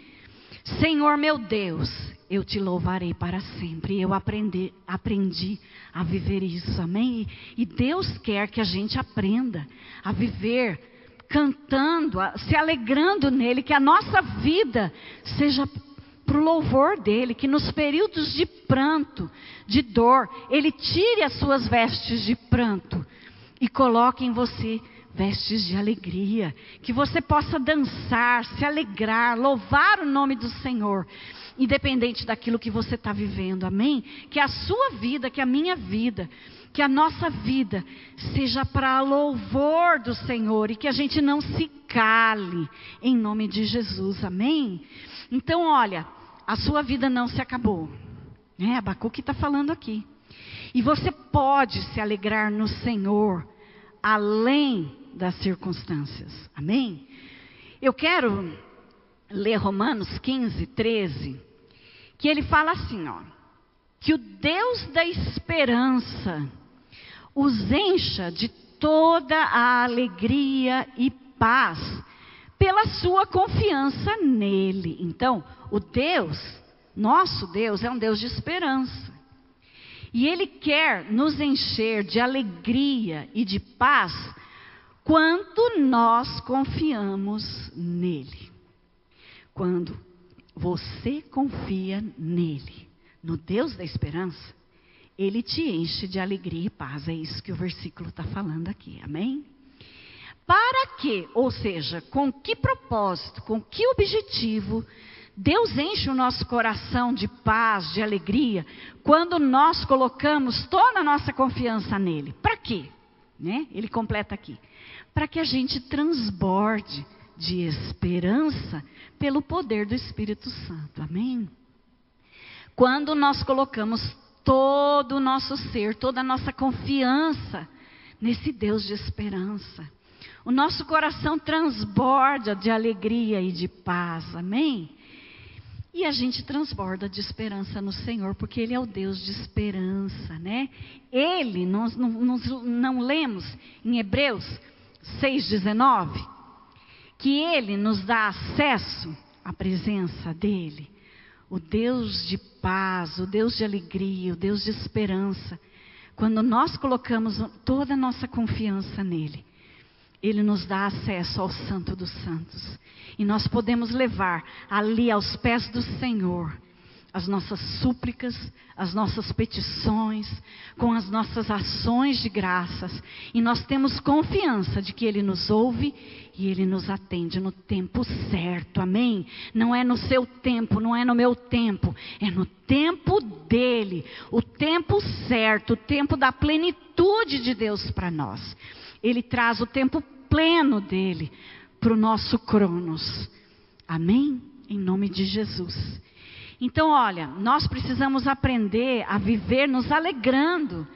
Senhor meu Deus, eu te louvarei para sempre. Eu aprendi, aprendi a viver isso, amém? E Deus quer que a gente aprenda a viver cantando, se alegrando nele, que a nossa vida seja para o louvor dele, que nos períodos de pranto, de dor, ele tire as suas vestes de pranto e coloque em você vestes de alegria, que você possa dançar, se alegrar, louvar o nome do Senhor, independente daquilo que você está vivendo, amém? Que a sua vida, que a minha vida, que a nossa vida seja para louvor do Senhor e que a gente não se cale, em nome de Jesus, amém? Então, olha, a sua vida não se acabou, né? Abacuque está falando aqui. E você pode se alegrar no Senhor, além das circunstâncias. Amém? Eu quero ler Romanos 15, 13, que ele fala assim, ó, que o Deus da esperança os encha de toda a alegria e paz pela sua confiança nele. Então, o Deus, nosso Deus, é um Deus de esperança. E ele quer nos encher de alegria e de paz quando nós confiamos nele. Quando você confia nele, no Deus da esperança, ele te enche de alegria e paz. É isso que o versículo está falando aqui. Amém? Para que, ou seja, com que propósito, com que objetivo, Deus enche o nosso coração de paz, de alegria, quando nós colocamos toda a nossa confiança nele. Para quê? Né? Ele completa aqui para que a gente transborde de esperança pelo poder do Espírito Santo. Amém? Quando nós colocamos todo o nosso ser, toda a nossa confiança nesse Deus de esperança, o nosso coração transborda de alegria e de paz. Amém? E a gente transborda de esperança no Senhor, porque Ele é o Deus de esperança, né? Ele, nós não, não lemos em Hebreus 6,19, que Ele nos dá acesso à presença dEle, o Deus de paz, o Deus de alegria, o Deus de esperança. Quando nós colocamos toda a nossa confiança nele, ele nos dá acesso ao Santo dos Santos. E nós podemos levar ali aos pés do Senhor as nossas súplicas, as nossas petições, com as nossas ações de graças, e nós temos confiança de que Ele nos ouve e Ele nos atende no tempo certo, amém? Não é no seu tempo, não é no meu tempo, é no tempo dele, o tempo certo, o tempo da plenitude de Deus para nós. Ele traz o tempo pleno dele para o nosso Cronos, amém? Em nome de Jesus. Então, olha, nós precisamos aprender a viver nos alegrando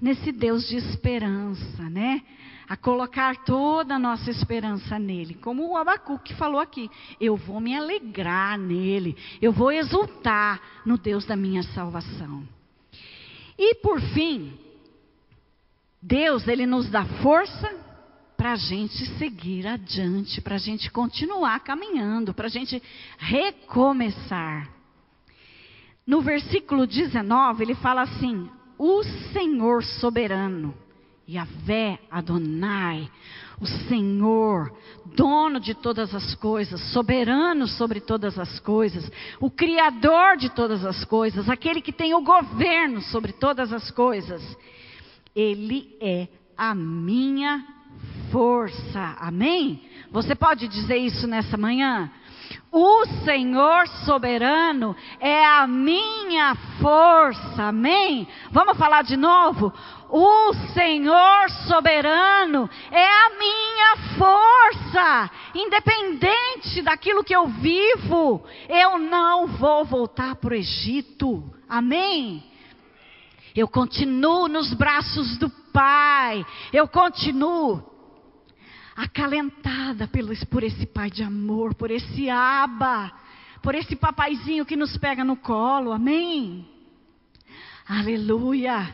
nesse Deus de esperança, né? A colocar toda a nossa esperança nele. Como o Abacuque falou aqui, eu vou me alegrar nele, eu vou exultar no Deus da minha salvação. E por fim, Deus, ele nos dá força para a gente seguir adiante, para a gente continuar caminhando, para a gente recomeçar. No versículo 19, ele fala assim: O Senhor soberano, Yahvé Adonai, o Senhor, dono de todas as coisas, soberano sobre todas as coisas, o Criador de todas as coisas, aquele que tem o governo sobre todas as coisas, Ele é a minha força. Amém? Você pode dizer isso nessa manhã? O Senhor soberano é a minha força, amém? Vamos falar de novo? O Senhor soberano é a minha força, independente daquilo que eu vivo, eu não vou voltar para o Egito, amém? Eu continuo nos braços do Pai, eu continuo acalentada por esse pai de amor, por esse aba, por esse papaizinho que nos pega no colo, amém? Aleluia!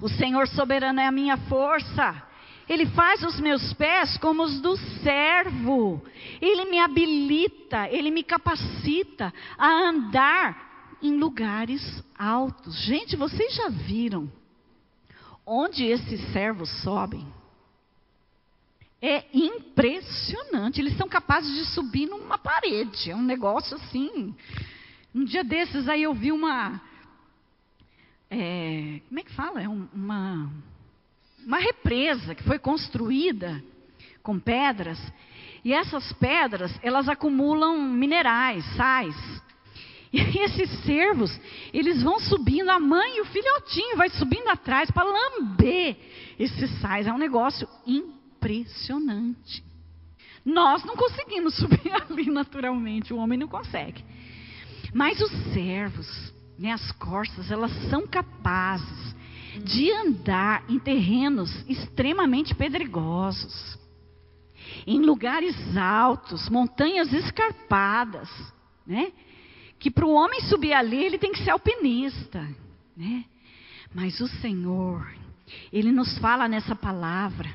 O Senhor soberano é a minha força. Ele faz os meus pés como os do servo. Ele me habilita, ele me capacita a andar em lugares altos. Gente, vocês já viram onde esses servos sobem? É impressionante. Eles são capazes de subir numa parede. É um negócio assim. Um dia desses aí eu vi uma. É, como é que fala? É uma. uma represa que foi construída com pedras, e essas pedras, elas acumulam minerais, sais. E esses cervos, eles vão subindo, a mãe e o filhotinho vai subindo atrás para lamber esses sais. É um negócio impressionante. Nós não conseguimos (laughs) subir ali naturalmente, o homem não consegue. Mas os servos, né, as corças, elas são capazes de andar em terrenos extremamente pedregosos, em lugares altos, montanhas escarpadas, né? Que para o homem subir ali, ele tem que ser alpinista, né? Mas o Senhor, Ele nos fala nessa palavra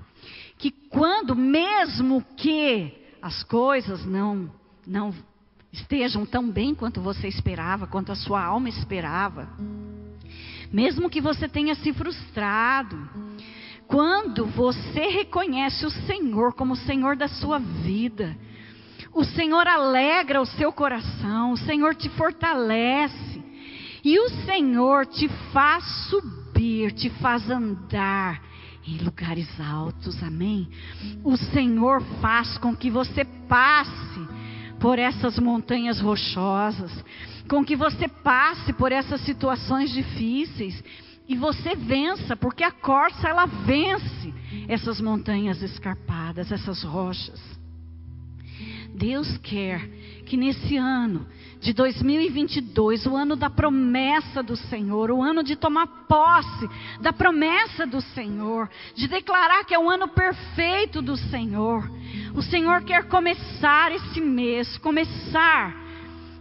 que quando, mesmo que as coisas não, não estejam tão bem quanto você esperava, quanto a sua alma esperava, mesmo que você tenha se frustrado, quando você reconhece o Senhor como o Senhor da sua vida, o Senhor alegra o seu coração, o Senhor te fortalece, e o Senhor te faz subir, te faz andar em lugares altos, amém? O Senhor faz com que você passe por essas montanhas rochosas, com que você passe por essas situações difíceis e você vença, porque a corça ela vence essas montanhas escarpadas, essas rochas. Deus quer que nesse ano de 2022, o ano da promessa do Senhor, o ano de tomar posse da promessa do Senhor, de declarar que é o ano perfeito do Senhor. O Senhor quer começar esse mês, começar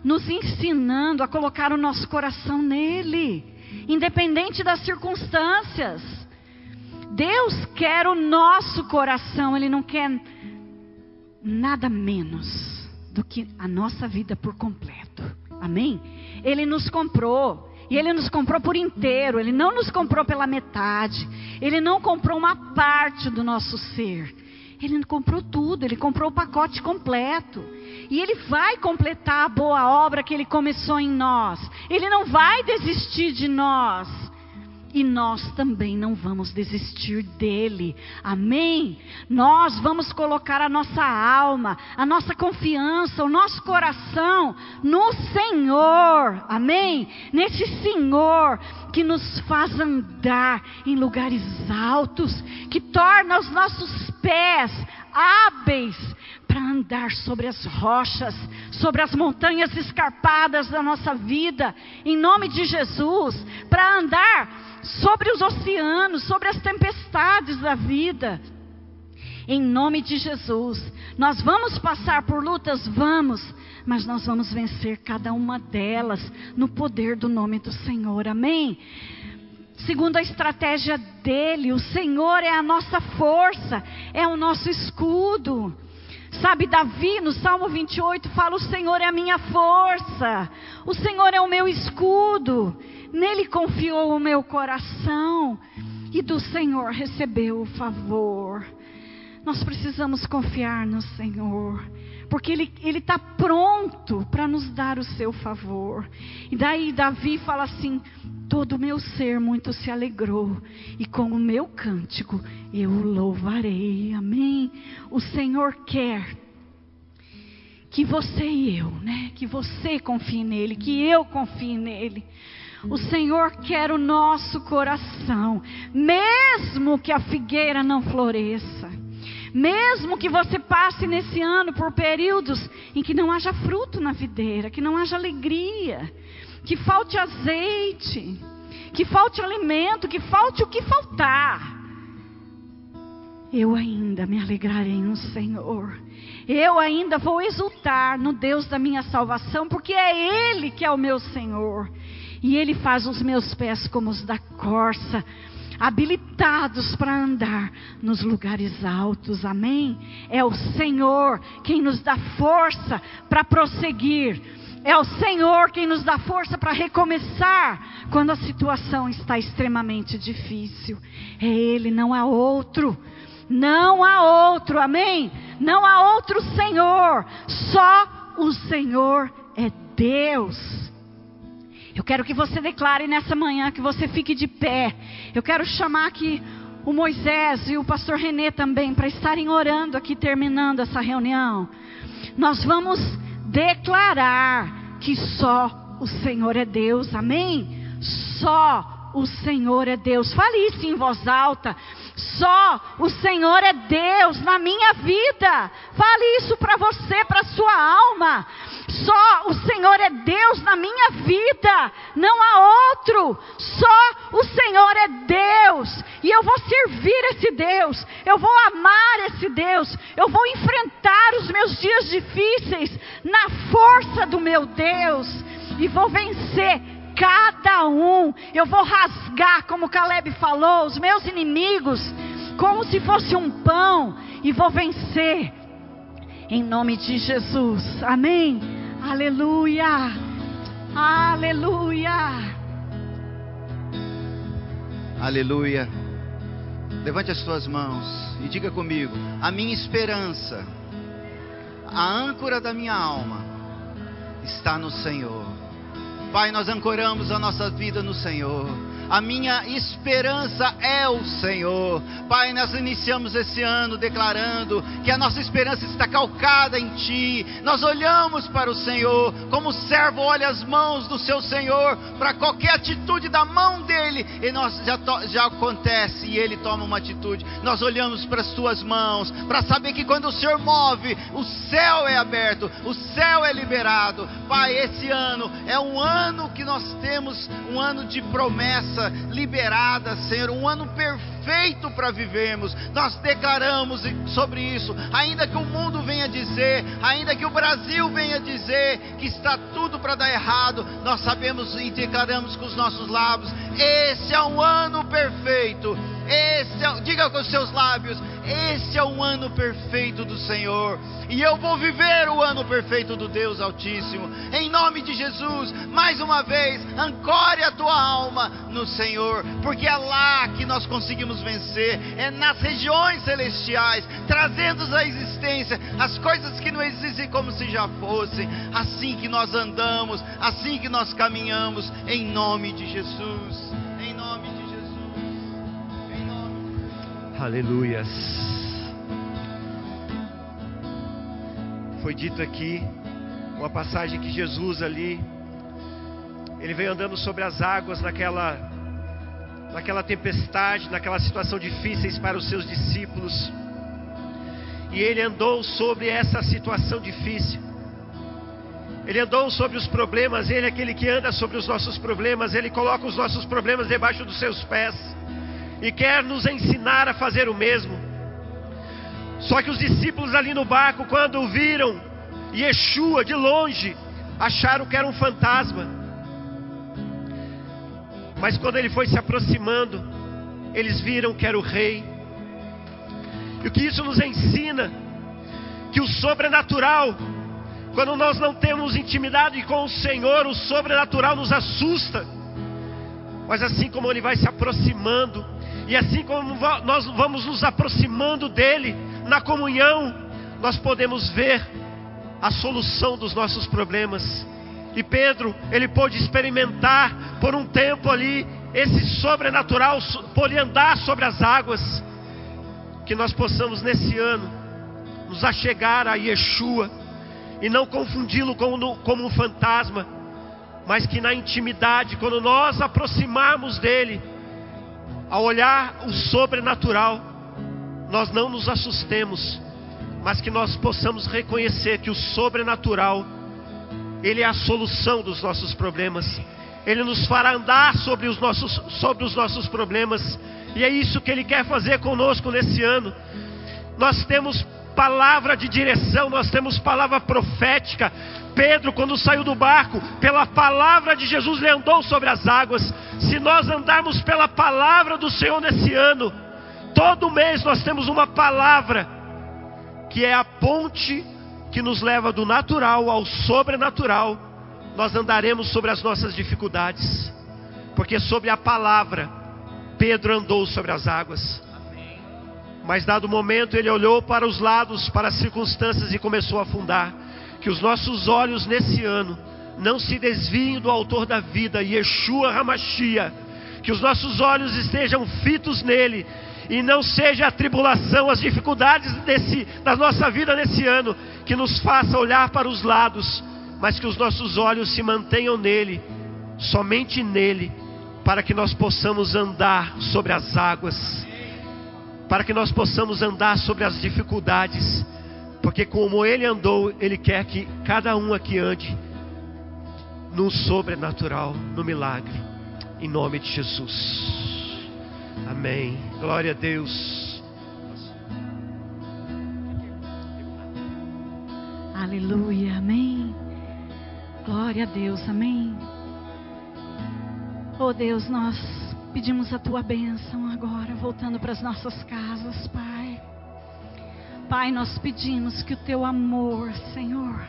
nos ensinando a colocar o nosso coração nele, independente das circunstâncias. Deus quer o nosso coração, Ele não quer nada menos do que a nossa vida por completo. Amém? Ele nos comprou. E Ele nos comprou por inteiro. Ele não nos comprou pela metade. Ele não comprou uma parte do nosso ser. Ele comprou tudo. Ele comprou o pacote completo. E Ele vai completar a boa obra que Ele começou em nós. Ele não vai desistir de nós e nós também não vamos desistir dele. Amém? Nós vamos colocar a nossa alma, a nossa confiança, o nosso coração no Senhor. Amém? Nesse Senhor que nos faz andar em lugares altos, que torna os nossos pés hábeis para andar sobre as rochas, sobre as montanhas escarpadas da nossa vida, em nome de Jesus, para andar sobre os oceanos, sobre as tempestades da vida. Em nome de Jesus, nós vamos passar por lutas, vamos, mas nós vamos vencer cada uma delas no poder do nome do Senhor. Amém? Segundo a estratégia dele, o Senhor é a nossa força, é o nosso escudo. Sabe, Davi, no Salmo 28, fala: O Senhor é a minha força, o Senhor é o meu escudo. Nele confiou o meu coração e do Senhor recebeu o favor. Nós precisamos confiar no Senhor, porque Ele está pronto para nos dar o seu favor. E daí Davi fala assim: todo o meu ser muito se alegrou, e com o meu cântico eu o louvarei. Amém. O Senhor quer que você e eu, né? Que você confie nele, que eu confie nele. O Senhor quer o nosso coração, mesmo que a figueira não floresça, mesmo que você passe nesse ano por períodos em que não haja fruto na videira, que não haja alegria, que falte azeite, que falte alimento, que falte o que faltar. Eu ainda me alegrarei no Senhor. Eu ainda vou exultar no Deus da minha salvação, porque é Ele que é o meu Senhor. E Ele faz os meus pés como os da corça, habilitados para andar nos lugares altos. Amém? É o Senhor quem nos dá força para prosseguir. É o Senhor quem nos dá força para recomeçar quando a situação está extremamente difícil. É Ele, não há outro. Não há outro, amém? Não há outro Senhor. Só o Senhor é Deus. Eu quero que você declare nessa manhã, que você fique de pé. Eu quero chamar aqui o Moisés e o pastor Renê também para estarem orando aqui terminando essa reunião. Nós vamos declarar que só o Senhor é Deus. Amém? Só o Senhor é Deus. Fale isso em voz alta. Só o Senhor é Deus na minha vida. Fale isso para você, para sua alma. Só o Senhor é Deus na minha vida, não há outro. Só o Senhor é Deus, e eu vou servir esse Deus, eu vou amar esse Deus, eu vou enfrentar os meus dias difíceis na força do meu Deus, e vou vencer cada um. Eu vou rasgar, como Caleb falou, os meus inimigos, como se fosse um pão, e vou vencer. Em nome de Jesus. Amém. Aleluia. Aleluia. Aleluia. Levante as suas mãos e diga comigo: a minha esperança, a âncora da minha alma, está no Senhor. Pai, nós ancoramos a nossa vida no Senhor. A minha esperança é o Senhor. Pai, nós iniciamos esse ano declarando que a nossa esperança está calcada em Ti. Nós olhamos para o Senhor, como o servo olha as mãos do seu Senhor, para qualquer atitude da mão dele, e nós já, já acontece e ele toma uma atitude. Nós olhamos para as Tuas mãos, para saber que quando o Senhor move, o céu é aberto, o céu é liberado. Pai, esse ano é um ano que nós temos, um ano de promessa graça liberada, Senhor, um ano perfeito para vivermos. Nós declaramos sobre isso, ainda que o mundo venha dizer, ainda que o Brasil venha dizer que está tudo para dar errado, nós sabemos e declaramos com os nossos lábios: esse é um ano perfeito. Esse é, diga com os seus lábios: esse é um ano perfeito do Senhor. E eu vou viver o ano perfeito do Deus Altíssimo. Em nome de Jesus, mais uma vez, ancore a tua alma no Senhor, porque é lá que nós conseguimos vencer, é nas regiões celestiais, trazendo à existência as coisas que não existem como se já fossem. Assim que nós andamos, assim que nós caminhamos, em nome de Jesus. Aleluias. Foi dito aqui uma passagem que Jesus ali ele veio andando sobre as águas naquela naquela tempestade, naquela situação difíceis para os seus discípulos. E ele andou sobre essa situação difícil. Ele andou sobre os problemas, ele é aquele que anda sobre os nossos problemas, ele coloca os nossos problemas debaixo dos seus pés e quer nos ensinar a fazer o mesmo. Só que os discípulos ali no barco, quando viram Yeshua de longe, acharam que era um fantasma. Mas quando ele foi se aproximando, eles viram que era o rei. E o que isso nos ensina? Que o sobrenatural, quando nós não temos intimidade com o Senhor, o sobrenatural nos assusta. Mas assim como ele vai se aproximando, e assim como nós vamos nos aproximando dele, na comunhão, nós podemos ver a solução dos nossos problemas. E Pedro, ele pôde experimentar por um tempo ali esse sobrenatural, por andar sobre as águas. Que nós possamos nesse ano nos achegar a Yeshua e não confundi-lo como, como um fantasma, mas que na intimidade, quando nós aproximarmos dele, ao olhar o sobrenatural, nós não nos assustemos, mas que nós possamos reconhecer que o sobrenatural, Ele é a solução dos nossos problemas, Ele nos fará andar sobre os nossos, sobre os nossos problemas, e é isso que Ele quer fazer conosco nesse ano. Nós temos palavra de direção, nós temos palavra profética. Pedro, quando saiu do barco, pela palavra de Jesus, ele andou sobre as águas. Se nós andarmos pela palavra do Senhor nesse ano, Todo mês nós temos uma palavra que é a ponte que nos leva do natural ao sobrenatural. Nós andaremos sobre as nossas dificuldades, porque sobre a palavra Pedro andou sobre as águas. Mas dado momento ele olhou para os lados, para as circunstâncias e começou a afundar. Que os nossos olhos nesse ano não se desviem do autor da vida, Yeshua Hamashia. Que os nossos olhos estejam fitos nele E não seja a tribulação, as dificuldades desse, da nossa vida nesse ano, que nos faça olhar para os lados, mas que os nossos olhos se mantenham nele, somente nele, para que nós possamos andar sobre as águas, para que nós possamos andar sobre as dificuldades, porque como ele andou, ele quer que cada um aqui ande no sobrenatural, no milagre, em nome de Jesus. Amém. Glória a Deus. Aleluia, amém. Glória a Deus, amém. Oh Deus, nós pedimos a tua bênção agora, voltando para as nossas casas, Pai. Pai, nós pedimos que o teu amor, Senhor,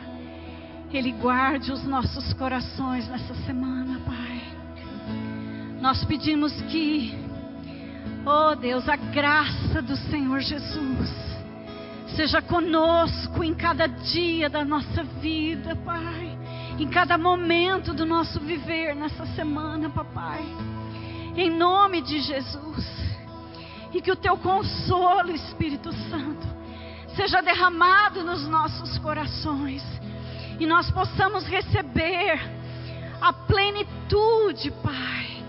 ele guarde os nossos corações nessa semana, Pai. Nós pedimos que, oh Deus, a graça do Senhor Jesus seja conosco em cada dia da nossa vida, Pai em cada momento do nosso viver nessa semana, papai. Em nome de Jesus. E que o teu consolo, Espírito Santo, seja derramado nos nossos corações. E nós possamos receber a plenitude, Pai,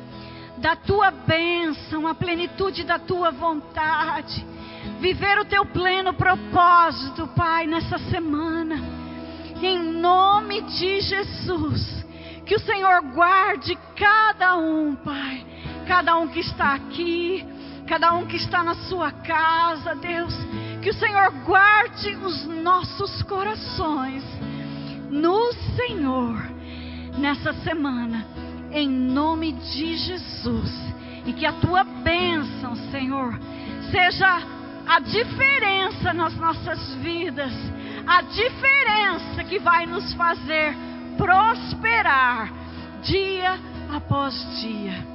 da tua bênção, a plenitude da tua vontade. Viver o teu pleno propósito, Pai, nessa semana em nome de Jesus. Que o Senhor guarde cada um, Pai. Cada um que está aqui, cada um que está na sua casa, Deus. Que o Senhor guarde os nossos corações no Senhor nessa semana, em nome de Jesus. E que a tua bênção, Senhor, seja a diferença nas nossas vidas a diferença que vai nos fazer prosperar dia após dia.